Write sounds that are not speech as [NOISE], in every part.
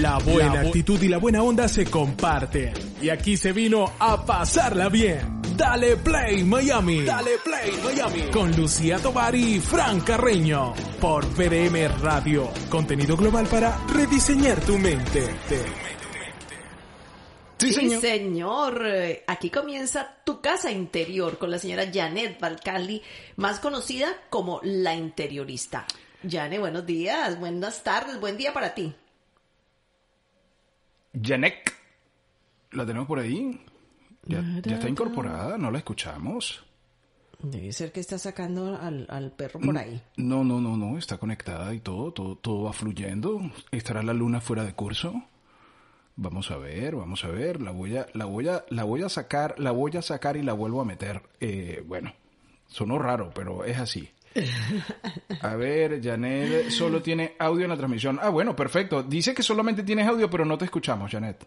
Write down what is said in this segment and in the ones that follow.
La buena actitud y la buena onda se comparten. Y aquí se vino a pasarla bien. Dale Play Miami. Dale Play Miami. Con Lucía Tobar y Fran Carreño. Por PDM Radio. Contenido global para rediseñar tu mente. Sí, señor. Aquí comienza tu casa interior con la señora Janet Valcali, más conocida como la interiorista. Janet, buenos días, buenas tardes, buen día para ti. Janet, ¿la tenemos por ahí? Ya, está incorporada, no la escuchamos. Debe ser que está sacando al, perro por ahí. No, no, no, no, está conectada y todo, todo, todo va fluyendo. ¿Estará la luna fuera de curso? Vamos a ver, vamos a ver, la voy a, la voy a, la voy a sacar, la voy a sacar y la vuelvo a meter. Eh, bueno, sonó raro, pero es así. A ver, Janet solo tiene audio en la transmisión. Ah, bueno, perfecto. Dice que solamente tienes audio, pero no te escuchamos, Janet.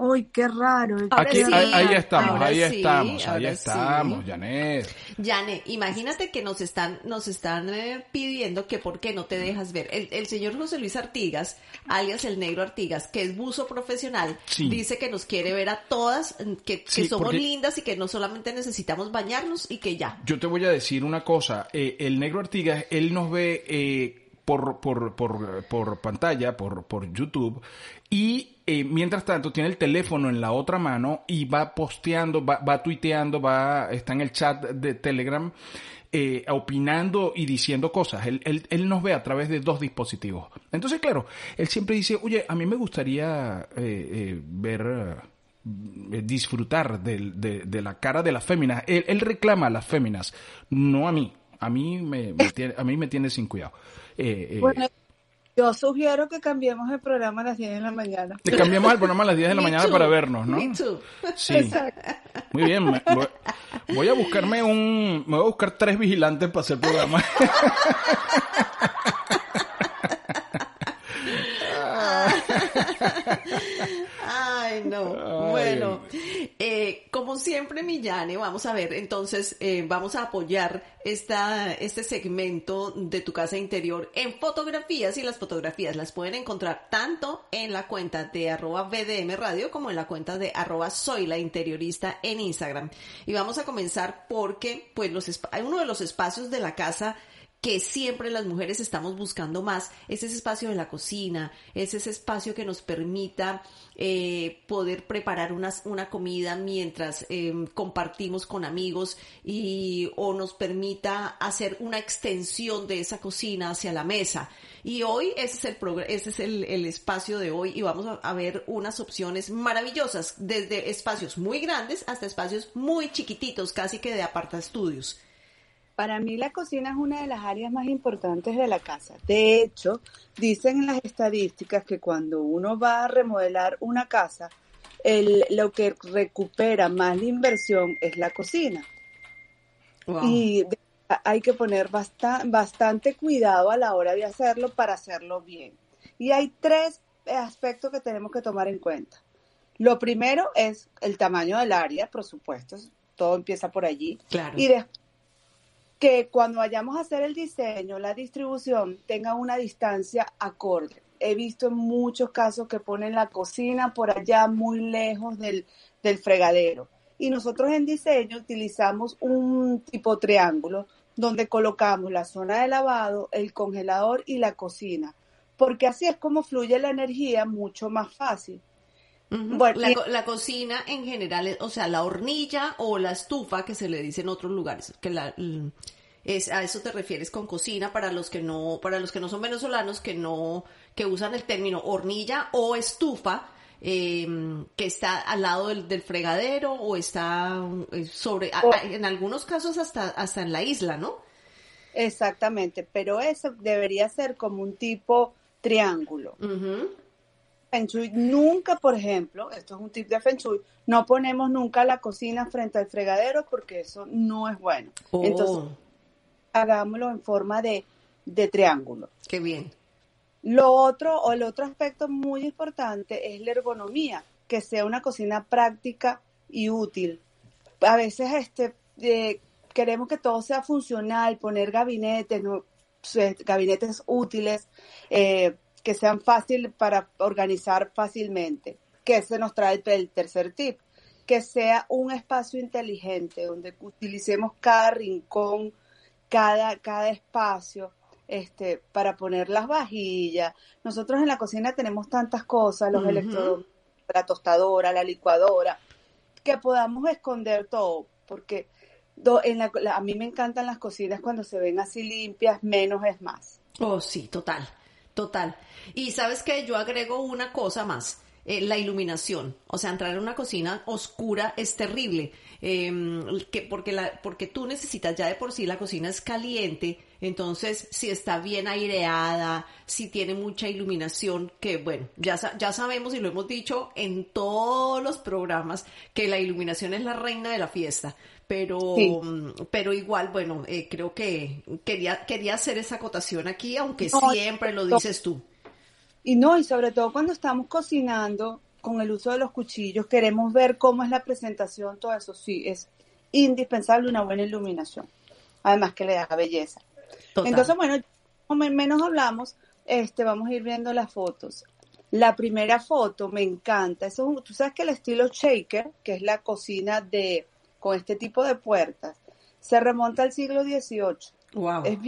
Uy, qué raro. Aquí, ahí, estamos, ahí estamos, ahí estamos, Janet. Janet, imagínate que nos están, nos están eh, pidiendo que por qué no te dejas ver. El, señor José Luis Artigas, alias el negro Artigas, que es buzo profesional, dice que nos quiere ver a todas, que, somos lindas y que no solamente necesitamos bañarnos y que ya. Yo te voy a decir una cosa, eh, el negro Artigas, él nos ve eh, por, por, por, por pantalla, por, por YouTube, y eh, mientras tanto tiene el teléfono en la otra mano y va posteando, va, va tuiteando, va, está en el chat de Telegram, eh, opinando y diciendo cosas. Él, él, nos ve a través de dos dispositivos. Entonces, claro, él siempre dice, oye, a mí me gustaría eh, ver disfrutar de, de, la cara de las féminas. Él, reclama a las féminas, no a mí. A mí me, [LAUGHS] tiene, a mí me tiene sin cuidado. Bueno, yo sugiero que cambiemos el programa a las 10 de la mañana. Que cambiemos el programa a las 10 de la [LAUGHS] mañana para vernos, ¿no? Sí. Muy bien. voy, a buscarme un... Me voy a buscar tres vigilantes para hacer el programa. [LAUGHS] [LAUGHS] Ay, no. Bueno, eh, como siempre, Millane, vamos a ver, entonces eh, vamos a apoyar esta, este segmento de tu casa interior en fotografías y las fotografías las pueden encontrar tanto en la cuenta de arroba VDM Radio como en la cuenta de arroba soy la interiorista en Instagram. Y vamos a comenzar porque, pues, los uno de los espacios de la casa que siempre las mujeres estamos buscando más, es ese espacio de la cocina, es ese espacio que nos permita eh, poder preparar una, una comida mientras em, compartimos con amigos y o nos permita hacer una extensión de esa cocina hacia la mesa. Y hoy ese es el, ese es el, el espacio de hoy y vamos a, a ver unas opciones maravillosas, desde espacios muy grandes hasta espacios muy chiquititos, casi que de aparta estudios. Para mí la cocina es una de las áreas más importantes de la casa. De hecho, dicen en las estadísticas que cuando uno va a remodelar una casa, el, lo que recupera más la inversión es la cocina. Y hay que poner bastante cuidado a la hora de hacerlo para hacerlo bien. Y hay tres aspectos que tenemos que tomar en cuenta. Lo primero es el tamaño del área, por supuesto, todo empieza por allí. Claro. Y después que cuando vayamos a hacer el diseño, la distribución tenga una distancia acorde. He visto en muchos casos que ponen la cocina por allá muy lejos del, del fregadero. Y nosotros en diseño utilizamos un tipo triángulo donde colocamos la zona de lavado, el congelador y la cocina, porque así es como fluye la energía mucho más fácil. Bueno, la, la, cocina en general, o sea, la hornilla o la estufa que se le dice en otros lugares, que la, es, a eso te refieres con cocina para los que no, para los que no son venezolanos, que no, que usan el término hornilla o estufa, em, que está al lado del, fregadero o está eh, sobre, en algunos casos hasta, hasta en la isla, ¿no? Exactamente, pero eso debería ser como un tipo triángulo. Feng Shui, nunca, por ejemplo, esto es un tip de Feng Shui, no ponemos nunca la cocina frente al fregadero porque eso no es bueno. Oh. Entonces, hagámoslo en forma de, triángulo. Qué bien. Lo otro, o el otro aspecto muy importante es la ergonomía, que sea una cocina práctica y útil. A veces este, eh, queremos que todo sea funcional, poner gabinetes, gabinetes útiles, eh, que sean fáciles para organizar fácilmente. Que se nos trae el tercer tip, que sea un espacio inteligente donde utilicemos cada rincón, cada, cada espacio este, para poner las vajillas. Nosotros en la cocina tenemos tantas cosas, los electrodomésticos, la tostadora, la licuadora, que podamos esconder todo, porque en la, a mí me encantan las cocinas cuando se ven así limpias, menos es más. Oh, sí, total, total. Y sabes que yo agrego una cosa más. Eh, la iluminación. O sea, entrar en una cocina oscura es terrible. Em, que porque, la, porque tú necesitas ya de por sí, la cocina es caliente. Entonces, si está bien aireada, si tiene mucha iluminación, que bueno, ya, ya sabemos y lo hemos dicho en todos los programas que la iluminación es la reina de la fiesta pero, pero igual, bueno, eh, creo que quería, quería hacer esa acotación aquí, aunque siempre lo dices tú. Y no, y sobre todo cuando estamos cocinando con el uso de los cuchillos, queremos ver cómo es la presentación, todo eso sí, es indispensable una buena iluminación, además que le da belleza. Entonces, bueno, menos hablamos, este, vamos a ir viendo las fotos. La primera foto me encanta, eso, tú sabes que el estilo shaker, que es la cocina de con este tipo de puertas se remonta al siglo XVIII. Wow. Es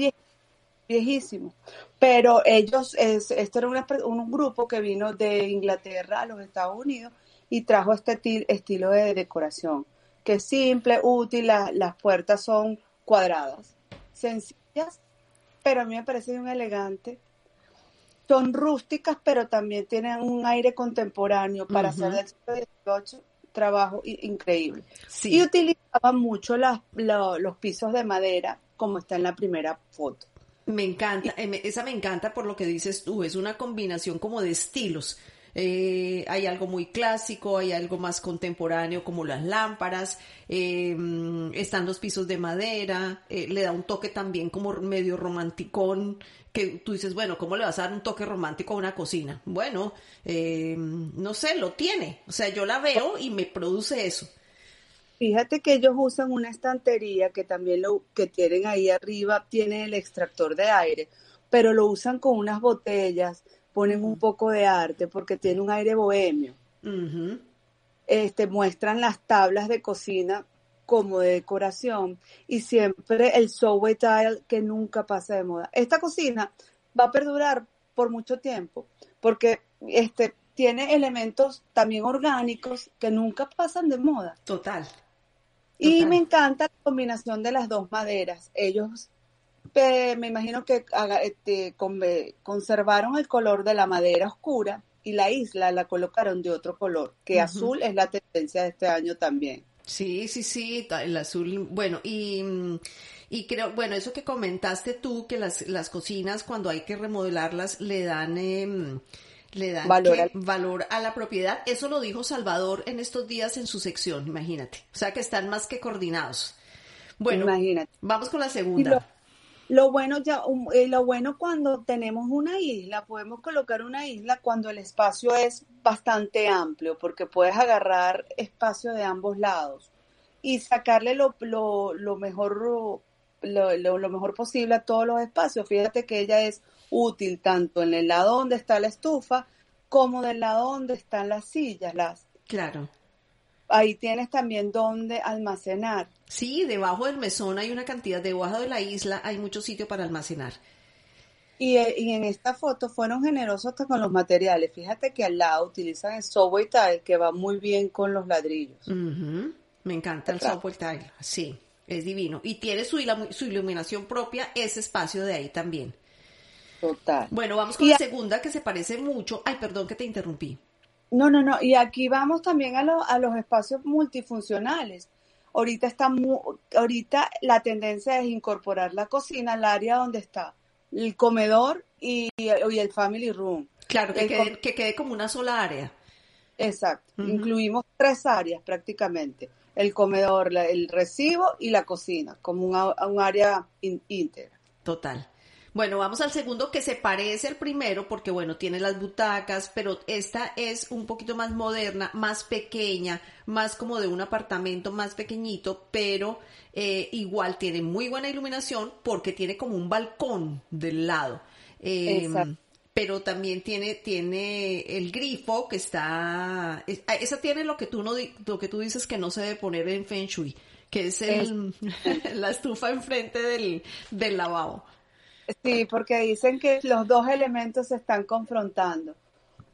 viejísimo. Pero ellos, es, este era un grupo que vino de Inglaterra a los Estados Unidos y trajo este estilo de decoración, que es simple, útil, las puertas son cuadradas, sencillas, pero a mí me parece un elegante. Son rústicas, pero también tienen un aire contemporáneo para hacer del siglo XVIII trabajo increíble. Y utilizaban mucho los pisos de madera, como está en la primera foto. Me encanta, eh, esa me encanta por lo que dices tú, es una combinación como de estilos. Eh, hay algo muy clásico, hay algo más contemporáneo como las lámparas, eh, están los pisos de madera, le da un toque también como medio romanticón, que tú dices, bueno, ¿cómo le vas a dar un toque romántico a una cocina? Bueno, eh, no sé, lo tiene. O sea, yo la veo y me produce eso. Fíjate que ellos usan una estantería que también lo que tienen ahí arriba, tiene el extractor de aire, pero lo usan con unas botellas, ponen un poco de arte porque tiene un aire bohemio. Este muestran las tablas de cocina como de decoración y siempre el subway tile que nunca pasa de moda. Esta cocina va a perdurar por mucho tiempo porque este tiene elementos también orgánicos que nunca pasan de moda. Total. Y me encanta la combinación de las dos maderas. Ellos me imagino que este, conservaron el color de la madera oscura y la isla la colocaron de otro color, que azul es la tendencia de este año también. Sí, sí, sí, el azul, bueno, y, y creo, bueno, eso que comentaste tú, que las, las cocinas cuando hay que remodelarlas le dan... Eh, le dan valor, valor a la propiedad. Eso lo dijo Salvador en estos días en su sección, imagínate. O sea que están más que coordinados. Bueno, imagínate. vamos con la segunda. Lo bueno ya, eh, lo bueno cuando tenemos una isla, podemos colocar una isla cuando el espacio es bastante amplio, porque puedes agarrar espacio de ambos lados y sacarle lo, lo, lo mejor lo, lo, mejor posible a todos los espacios. Fíjate que ella es útil tanto en el lado donde está la estufa como del lado donde están las sillas, las. Claro ahí tienes también donde almacenar. Sí, debajo del mesón hay una cantidad, debajo de la isla hay mucho sitio para almacenar. Y, eh, en esta foto fueron generosos con los materiales. Fíjate que al lado utilizan el software tile que va muy bien con los ladrillos. Me encanta el software tile, sí, es divino. Y tiene su, su iluminación propia ese espacio de ahí también. Total. Bueno, vamos con la segunda que se parece mucho. Ay, perdón que te interrumpí. No, no, no. Y aquí vamos también a, a los espacios multifuncionales. Ahorita, está ahorita la tendencia es incorporar la cocina al área donde está el comedor y, el family room. Claro, que, quede, que quede como una sola área. Exacto. Incluimos tres áreas prácticamente. El comedor, el recibo y la cocina, como un área íntegra. Total. Bueno, vamos al segundo que se parece al primero porque, bueno, tiene las butacas, pero esta es un poquito más moderna, más pequeña, más como de un apartamento más pequeñito, pero eh, igual tiene muy buena iluminación porque tiene como un balcón del lado. Eh, pero también tiene, tiene el grifo que está, ah, esa tiene lo que tú no, lo que tú dices que no se debe poner en Feng Shui, que es el, [LAUGHS] la estufa enfrente del, del lavabo. Sí, porque dicen que los dos elementos se están confrontando.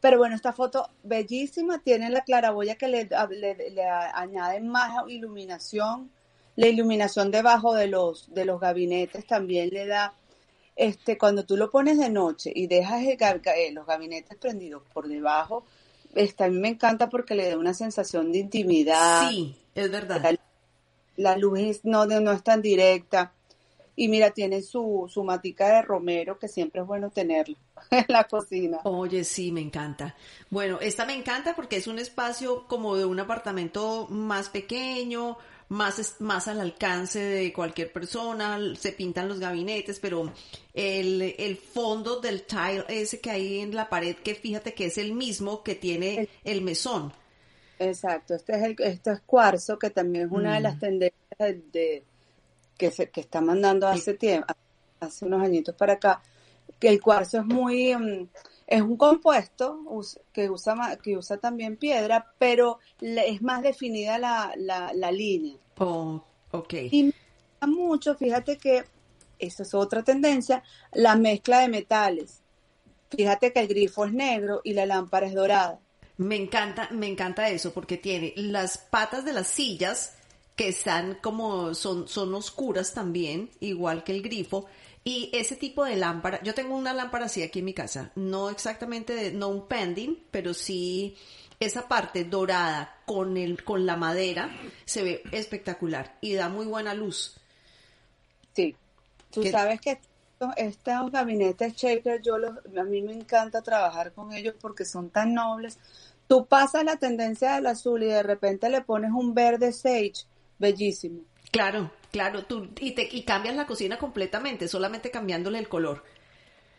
Pero bueno, esta foto bellísima, tiene la claraboya que le, le, añade más iluminación. La iluminación debajo de los, de los gabinetes también le da, este, cuando tú lo pones de noche y dejas eh, los gabinetes prendidos por debajo, este, a mí me encanta porque le da una sensación de intimidad. Sí, es verdad. La, luz no, no es tan directa. Y mira, tiene su, su matica de romero, que siempre es bueno tenerla [LAUGHS] en la cocina. Oye, sí, me encanta. Bueno, esta me encanta porque es un espacio como de un apartamento más pequeño, más, más al alcance de cualquier persona, se pintan los gabinetes, pero el, el fondo del tile ese que hay en la pared, que fíjate que es el mismo que tiene el mesón. Exacto, este es el, esto es cuarzo, que también es una de las mm. tendencias de que, se, que está mandando hace tiempo, hace unos añitos para acá, que el cuarzo es muy, mm, es un compuesto que usa, que usa también piedra, pero es más definida la, la, línea. Oh, ok. Y mucho, fíjate que esa es otra tendencia, la mezcla de metales. Fíjate que el grifo es negro y la lámpara es dorada. Me encanta, me encanta eso porque tiene las patas de las sillas que están como, son, son oscuras también, igual que el grifo. Y ese tipo de lámpara, yo tengo una lámpara así aquí en mi casa, no exactamente, de, no un pending, pero sí esa parte dorada con el, con la madera se ve espectacular y da muy buena luz. Sí, tú sabes que estos, gabinetes shaker, yo los, a mí me encanta trabajar con ellos porque son tan nobles. Tú pasas la tendencia del azul y de repente le pones un verde sage bellísimo. Claro, claro, tú y, te, y cambias la cocina completamente, solamente cambiándole el color.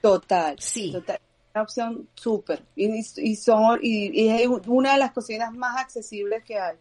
Total. Sí. Total. Una opción súper. Y, y, son, y, es una de las cocinas más accesibles que hay.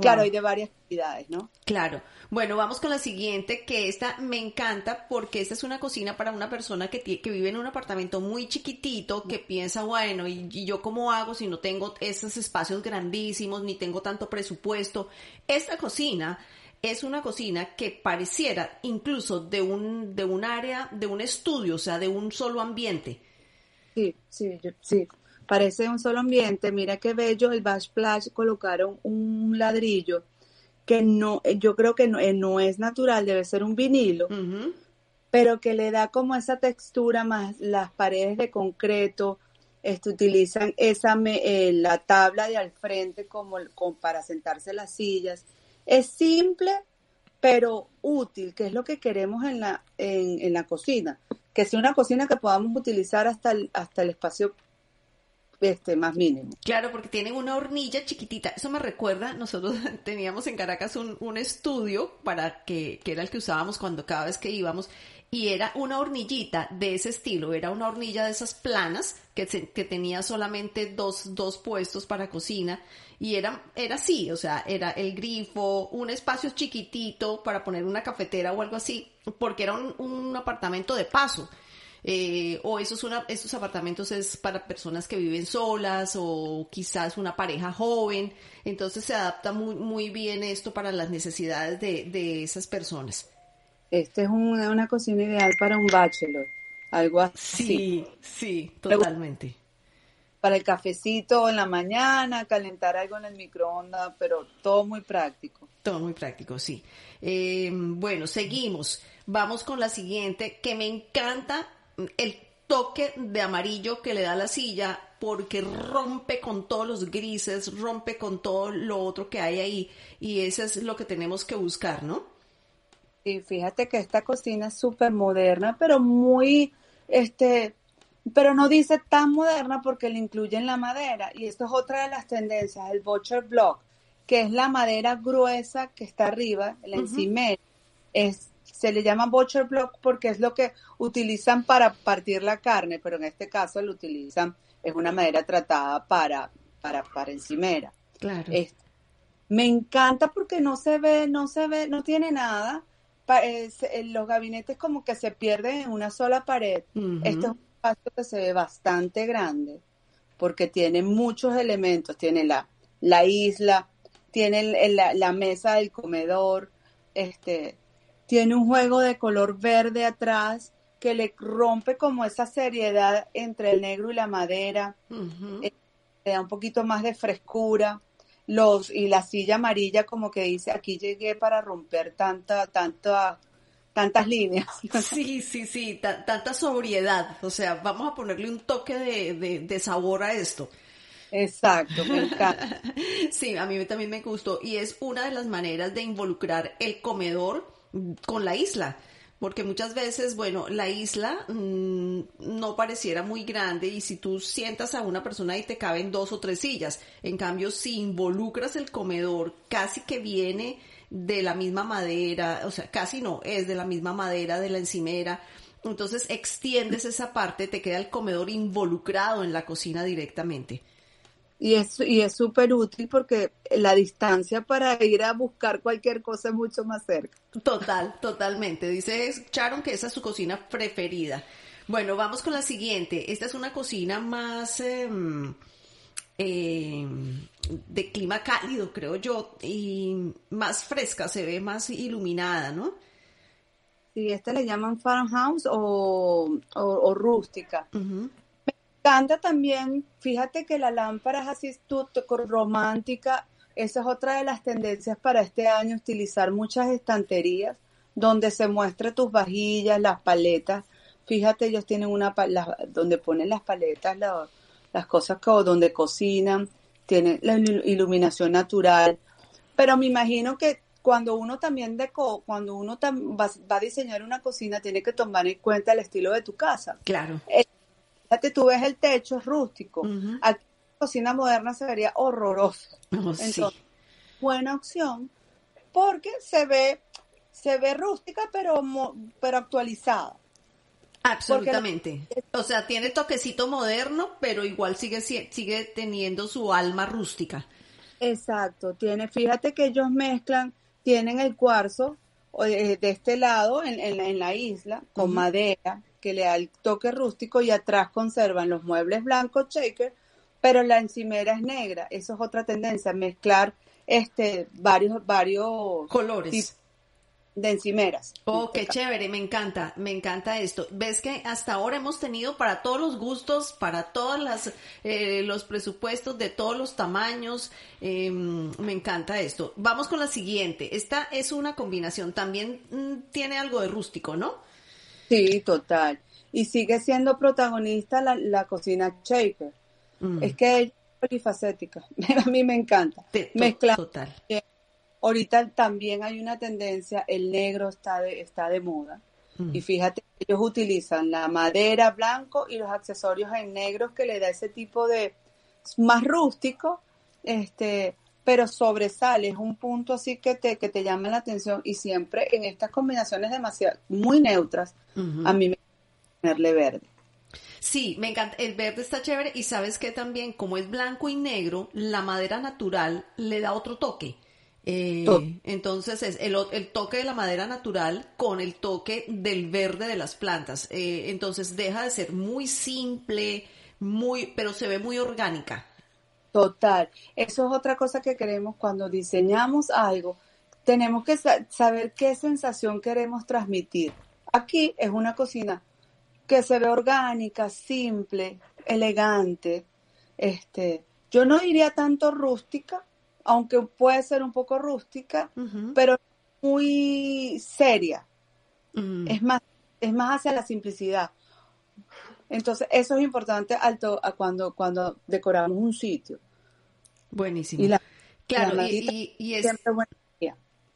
Claro, hay de varias actividades, ¿no? Claro. Bueno, vamos con la siguiente, que esta me encanta porque esta es una cocina para una persona que, que vive en un apartamento muy chiquitito, que piensa, bueno, ¿y, ¿y, yo cómo hago si no tengo esos espacios grandísimos, ni tengo tanto presupuesto? Esta cocina es una cocina que pareciera incluso de un, de un área, de un estudio, o sea, de un solo ambiente. Sí, sí, sí parece un solo ambiente. Mira qué bello el Backsplash colocaron un ladrillo que no, yo creo que no, eh, es natural, debe ser un vinilo, pero que le da como esa textura más las paredes de concreto. Este, utilizan esa eh, la tabla de al frente como, para sentarse las sillas. Es simple, pero útil, que es lo que queremos en la, en, en la cocina. Que sea una cocina que podamos utilizar hasta el, hasta el espacio este, más mínimo. Claro, porque tienen una hornilla chiquitita. Eso me recuerda, nosotros [LAUGHS] teníamos en Caracas un, un estudio para que, que era el que usábamos cuando cada vez que íbamos y era una hornillita de ese estilo, era una hornilla de esas planas que, que tenía solamente dos, dos puestos para cocina y era, era así, o sea, era el grifo, un espacio chiquitito para poner una cafetera o algo así, porque era un apartamento de paso eh, o esos, una, esos apartamentos es para personas que viven solas o quizás una pareja joven, entonces se adapta muy, muy bien esto para las necesidades de, de esas personas. Este es una cocina ideal para un bachelor, algo así. Sí, sí, totalmente. Para el cafecito en la mañana, calentar algo en el microondas, pero todo muy práctico. Todo muy práctico, sí. Eh, bueno, seguimos. Vamos con la siguiente, que me encanta el toque de amarillo que le da la silla porque rompe con todos los grises, rompe con todo lo otro que hay ahí. Y eso es lo que tenemos que buscar, ¿no? Y fíjate que esta cocina es súper moderna, pero muy, este, pero no dice tan moderna porque le incluyen la madera. Y esto es otra de las tendencias, el butcher block, que es la madera gruesa que está arriba, la encimera, es se le llama butcher block porque es lo que utilizan para partir la carne, pero en este caso lo utilizan, es una madera tratada para, para, para encimera. Claro. me encanta porque no se ve, no se ve, no tiene nada. los gabinetes como que se pierden en una sola pared. Esto es espacio que se ve bastante grande porque tiene muchos elementos. Tiene la, la isla, tiene la, la, mesa del comedor, este, tiene un juego de color verde atrás que le rompe como esa seriedad entre el negro y la madera, eh, le da un poquito más de frescura. Los, y la silla amarilla como que dice, aquí llegué para romper tanta, tanta, tantas líneas. [LAUGHS] Sí, sí, sí, tanta sobriedad. O sea, vamos a ponerle un toque de, de, sabor a esto. Exacto, me encanta. [LAUGHS] sí, a mí también me gustó. Y es una de las maneras de involucrar el comedor con la isla porque muchas veces, bueno, la isla mmm, no pareciera muy grande y si tú sientas a una persona y te caben dos o tres sillas, en cambio si involucras el comedor, casi que viene de la misma madera, o sea, casi no, es de la misma madera de la encimera, entonces extiendes esa parte, te queda el comedor involucrado en la cocina directamente. Y es y es súper útil porque la distancia para ir a buscar cualquier cosa es mucho más cerca. Total, totalmente. Dice Charon que esa es su cocina preferida. Bueno, vamos con la siguiente. Esta es una cocina más eh, eh, de clima cálido, creo yo, y más fresca, se ve más iluminada, ¿no? Sí, esta le llaman farmhouse o, o, rústica encanta también, fíjate que la lámpara es así romántica, esa es otra de las tendencias para este año, utilizar muchas estanterías donde se muestre tus vajillas, las paletas. Fíjate, ellos tienen una donde ponen las paletas, las cosas que, donde cocinan, tienen la iluminación natural. Pero me imagino que cuando uno también deco, cuando uno va, va, a diseñar una cocina, tiene que tomar en cuenta el estilo de tu casa. Claro. Fíjate, tú ves el techo, es rústico. Aquí la cocina moderna se vería horrorosa. Oh, Entonces, buena opción porque se ve, se ve rústica pero, pero actualizada. Absolutamente. o sea, tiene toquecito moderno, pero igual sigue, sigue teniendo su alma rústica. Exacto. Tiene, fíjate que ellos mezclan, tienen el cuarzo eh, de este lado en, en, la isla con madera, que le da el toque rústico y atrás conservan los muebles blancos shaker, pero la encimera es negra. Eso es otra tendencia, mezclar este varios varios colores de encimeras. Oh, qué chévere, me encanta, me encanta esto. Ves que hasta ahora hemos tenido para todos los gustos, para todos las, eh, los presupuestos de todos los tamaños, em, me encanta esto. Vamos con la siguiente. Esta es una combinación, también mm, tiene algo de rústico, ¿no? Sí, total. Y sigue siendo protagonista la, la cocina shaker. Mm. Es que es polifacética. [LAUGHS] A mí me encanta. Mezclar. Total. Ahorita también hay una tendencia, el negro está de, está de moda. Mm. Y fíjate, ellos utilizan la madera blanco y los accesorios en negros que le da ese tipo de más rústico, este, pero sobresale, es un punto así que te, que te llama la atención y siempre en estas combinaciones demasiado, muy neutras, a mí me ponerle verde. Sí, me encanta, el verde está chévere y sabes que también como es blanco y negro, la madera natural le da otro toque. Eh, entonces es el, el, toque de la madera natural con el toque del verde de las plantas. Eh, entonces deja de ser muy simple, muy, pero se ve muy orgánica. Total. Eso es otra cosa que queremos cuando diseñamos algo. Tenemos que saber qué sensación queremos transmitir. Aquí es una cocina que se ve orgánica, simple, elegante. Este, yo no diría tanto rústica, aunque puede ser un poco rústica, pero muy seria. Es más, es más hacia la simplicidad. Entonces, eso es importante alto a cuando, cuando decoramos un sitio. Buenísimo. Y la, claro, y, es...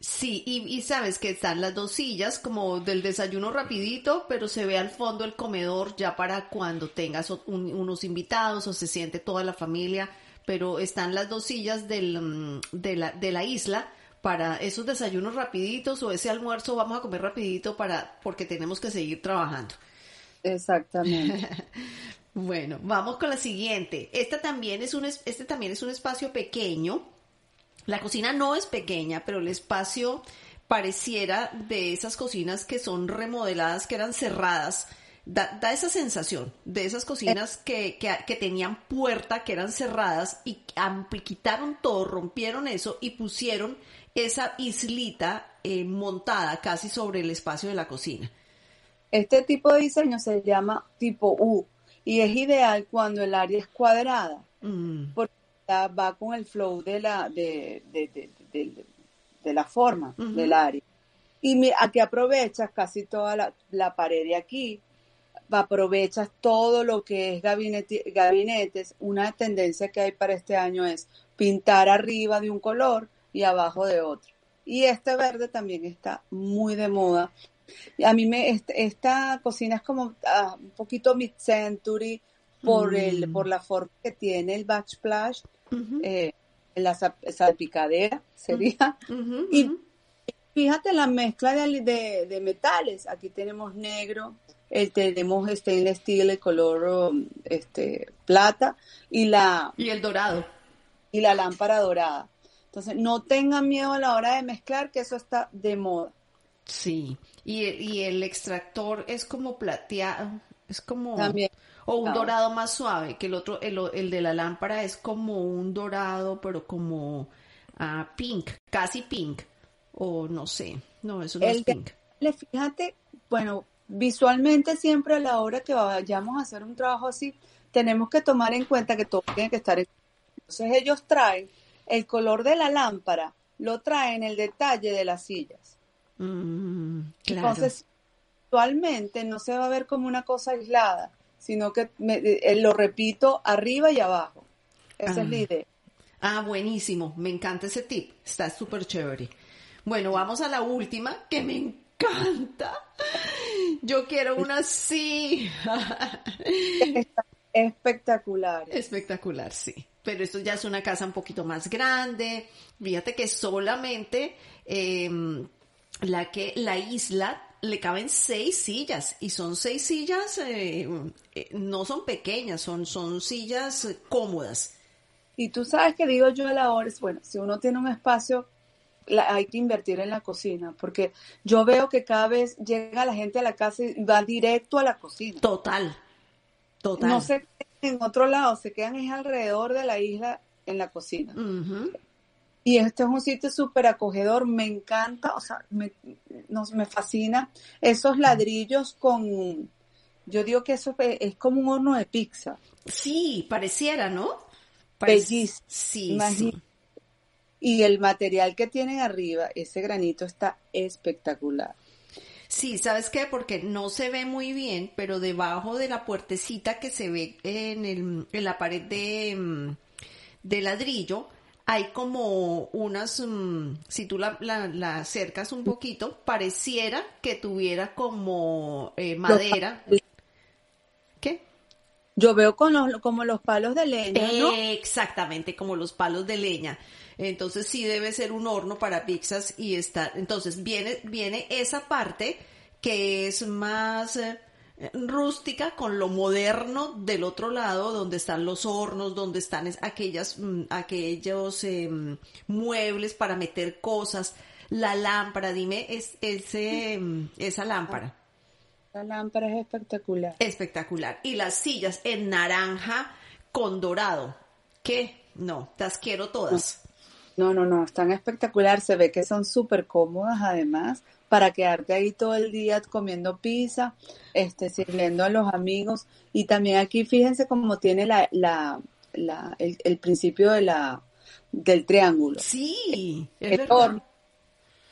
Sí, y, sabes que están las dos sillas como del desayuno rapidito, pero se ve al fondo el comedor ya para cuando tengas unos invitados o se siente toda la familia, pero están las dos sillas del, mm, de, la, de la isla para esos desayunos rapiditos o ese almuerzo vamos a comer rapidito para porque tenemos que seguir trabajando. Exactamente. [LAUGHS] Bueno, vamos con la siguiente. Esta también es un, este también es un espacio pequeño. La cocina no es pequeña, pero el espacio pareciera de esas cocinas que son remodeladas, que eran cerradas Da, esa sensación de esas cocinas que, que, tenían puerta, que eran cerradas y quitaron todo, rompieron eso y pusieron esa islita eh, montada casi sobre el espacio de la cocina. Este tipo de diseño se llama tipo U y es ideal cuando el área es cuadrada Mm, porque ya va con el flow de la, de, de, de, de- de la forma del área. Y aquí aprovechas casi toda la, la pared de aquí, aprovechas todo lo que es gabinete, gabinetes. Una tendencia que hay para este año es pintar arriba de un color y abajo de otro. Y este verde también está muy de moda. Y A mí me esta cocina es como ah, un poquito mid-century por el Mm. por la forma que tiene el backsplash, ujú, eh, la sa- salpicadera sería. y-. Fíjate la mezcla de, de- de metales. Aquí tenemos negro, el, tenemos stainless steel, el color um, este, plata y la, Y el dorado. y la lámpara dorada. Entonces, no tengan miedo a la hora de mezclar, que eso está de moda. Sí. Y, el- y el extractor es como plateado, es como... También. O un dorado más suave, que el otro, el, el de la lámpara es como un dorado, pero como ah, pink, casi pink. O no sé, no, eso no El es pink. Le- Fíjate, bueno, visualmente siempre a la hora que vayamos a hacer un trabajo así, tenemos que tomar en cuenta que todo tiene que estar. en- Entonces ellos traen el color de la lámpara, lo traen el detalle de las sillas. Mm, claro. Entonces, visualmente no se va a ver como una cosa aislada, sino que me- eh, lo repito arriba y abajo. Esa Ah. es la idea. Ah, buenísimo, me encanta ese tip, está súper chévere. Bueno, vamos a la última, que me encanta. Yo quiero una así. Espectacular. Espectacular, sí. Pero esto ya es una casa un poquito más grande. Fíjate que solamente eh, la que la isla le caben seis sillas y son seis sillas, eh, eh, no son pequeñas, son son sillas cómodas. Y tú sabes que digo yo a la hora, es, bueno, si uno tiene un espacio, la- hay que invertir en la cocina, porque yo veo que cada vez llega la gente a la casa y va directo a la cocina. Total, total. No se en otro lado, se quedan es alrededor de la isla en la cocina. Y este es un sitio súper acogedor, me encanta, o sea, me, nos, me fascina esos ladrillos con, yo digo que eso es, como un horno de pizza. Sí, pareciera, ¿no? Parec- Bellísimo. Sí, sí. Y el material que tienen arriba, ese granito está espectacular. Sí, ¿sabes qué? Porque no se ve muy bien, pero debajo de la puertecita que se ve en, el, en la pared de, mm, de ladrillo, hay como unas, mm, si tú la, la, la acercas un poquito, pareciera que tuviera como eh, madera. ¿Qué? Yo veo con los, como los palos de leña, ¿no? Exactamente, como los palos de leña. Entonces sí debe ser un horno para pizzas y está. Entonces viene, viene esa parte que es más eh, rústica con lo moderno del otro lado, donde están los hornos, donde están es- aquellas, mm, aquellos em, muebles para meter cosas. La lámpara, dime, es ese, mm, esa lámpara. La lámpara es espectacular. Espectacular. Y las sillas en naranja con dorado. ¿Qué? No, las quiero todas. No, no, no, están espectacular. Se ve que son súper cómodas además para quedarte ahí todo el día comiendo pizza, este, sirviendo a los amigos. Y también aquí fíjense cómo tiene la, la, la, el, el principio de la, del triángulo. Sí, es El verdad. horno,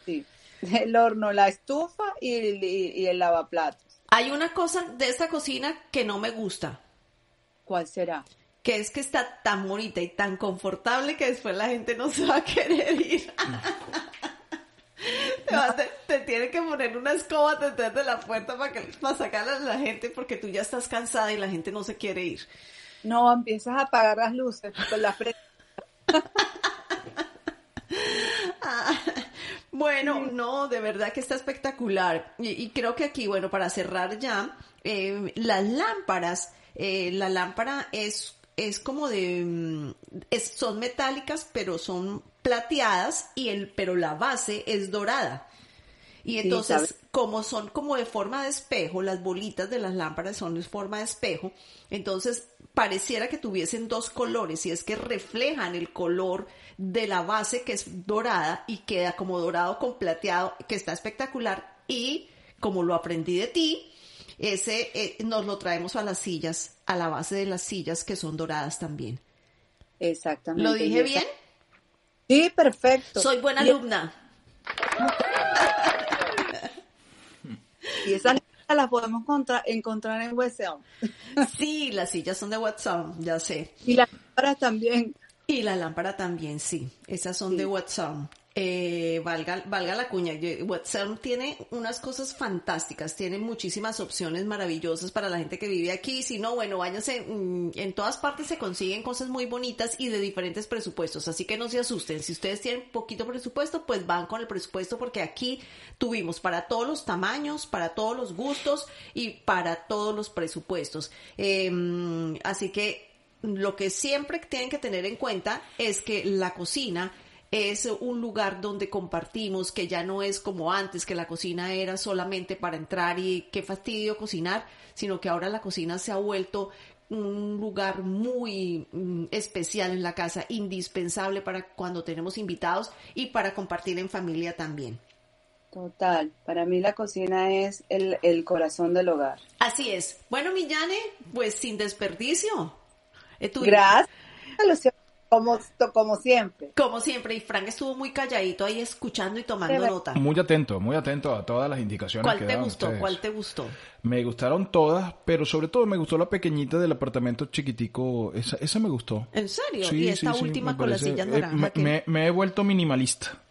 sí. El horno, la estufa y, el- y- y el lavaplatos. Hay una cosa de esta cocina que no me gusta, ¿Cuál será? Que es que está tan bonita y tan confortable que después la gente no se va a querer ir. [LAUGHS] Te, vas- te que poner una escoba detrás de la puerta para, que, para sacar a la gente porque tú ya estás cansada y la gente no se quiere ir. No, empiezas a apagar las luces con la frente. [LAUGHS] Bueno, no, de verdad que está espectacular. Y, y creo que aquí, bueno, para cerrar ya, eh, las lámparas, eh, la lámpara es, es como de, mm, es- son metálicas, pero son plateadas y el, pero la base es dorada. Y entonces, como son como de forma de espejo, las bolitas de las lámparas son de forma de espejo, entonces pareciera que tuviesen dos colores y es que reflejan el color de la base que es dorada y queda como dorado con plateado, que está espectacular y como lo aprendí de ti, ese eh, nos lo traemos a las sillas, a la base de las sillas que son doradas también. Exactamente. ¿Lo dije bien? Sí, perfecto. Soy buena alumna. [LAUGHS] Y esas las podemos encontrar, encontrar en WhatsApp. [LAUGHS] Sí, las sillas son de WhatsApp, ya sé. Y las lámparas también. Y la lámpara también, sí. Esas son de WhatsApp. Eh, valga, valga la cuña, WhatsApp tiene unas cosas fantásticas, tiene muchísimas opciones maravillosas para la gente que vive aquí. Si no, bueno, váyanse, mm, en todas partes se consiguen cosas muy bonitas y de diferentes presupuestos, así que no se asusten. Si ustedes tienen poquito presupuesto, pues van con el presupuesto porque aquí tuvimos para todos los tamaños, para todos los gustos y para todos los presupuestos. Em, así que lo que siempre tienen que tener en cuenta es que la cocina es un lugar donde compartimos, que ya no es como antes, que la cocina era solamente para entrar y qué fastidio cocinar, sino que ahora la cocina se ha vuelto un lugar muy mm, especial en la casa, indispensable para cuando tenemos invitados y para compartir en familia también. Total, para mí la cocina es el, el corazón del hogar. Así es. Bueno, Millane, pues sin desperdicio. Eh, Gracias. Como, como siempre. Como siempre, y Frank estuvo muy calladito ahí escuchando y tomando nota. Muy atento, muy atento a todas las indicaciones ¿Cuál te gustó? ¿Cuál te gustó? Me gustaron todas, pero sobre todo me gustó la pequeñita del apartamento chiquitico. Esa, esa me gustó. ¿En serio? y esta última con la silla eh, me, he vuelto minimalista.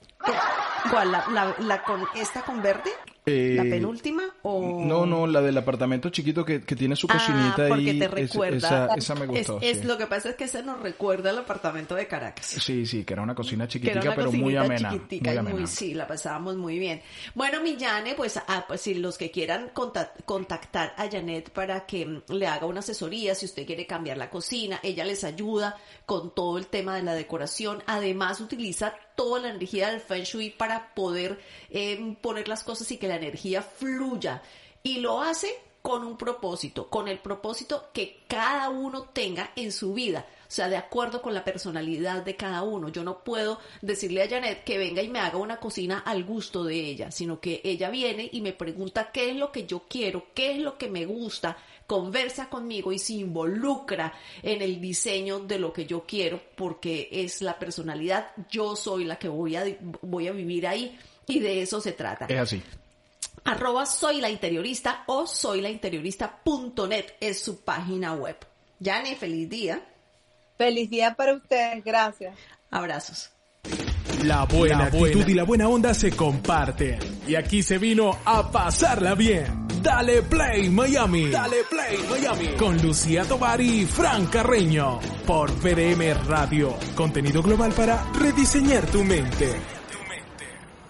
¿Cuál? ¿La, la, con esta con verde? ¿La eh, penúltima? O... No, no, la del apartamento chiquito que, que tiene su ah, cocinita porque te recuerda. esa, me gustó. Es, Lo que pasa es que ese nos recuerda al apartamento de Caracas. Sí, sí, que era una cocina chiquitica, pero muy amena. muy amena. sí, la pasábamos muy bien. Bueno, Millane, pues, ah, pues si los que quieran contactar a Janet para que le haga una asesoría, si usted quiere cambiar la cocina, ella les ayuda con todo el tema de la decoración. Además, utiliza toda la energía del Feng Shui para poder eh, poner las cosas y que la energía fluya. Y lo hace con un propósito, con el propósito que cada uno tenga en su vida. O sea, de acuerdo con la personalidad de cada uno. Yo no puedo decirle a Janet que venga y me haga una cocina al gusto de ella, sino que ella viene y me pregunta qué es lo que yo quiero, qué es lo que me gusta, conversa conmigo y se involucra en el diseño de lo que yo quiero, porque es la personalidad, yo soy la que voy a, voy a vivir ahí y de eso se trata. Es así arroba soy la interiorista o soy la interiorista.net es su página web. Yani, feliz día. Feliz día para ustedes, gracias. Abrazos. La buena, actitud y la buena onda se comparten. Y aquí se vino a pasarla bien. Dale Play Miami. Dale Play Miami. Con Lucía Tobar y Fran Carreño. Por PDM Radio. Contenido global para rediseñar tu mente.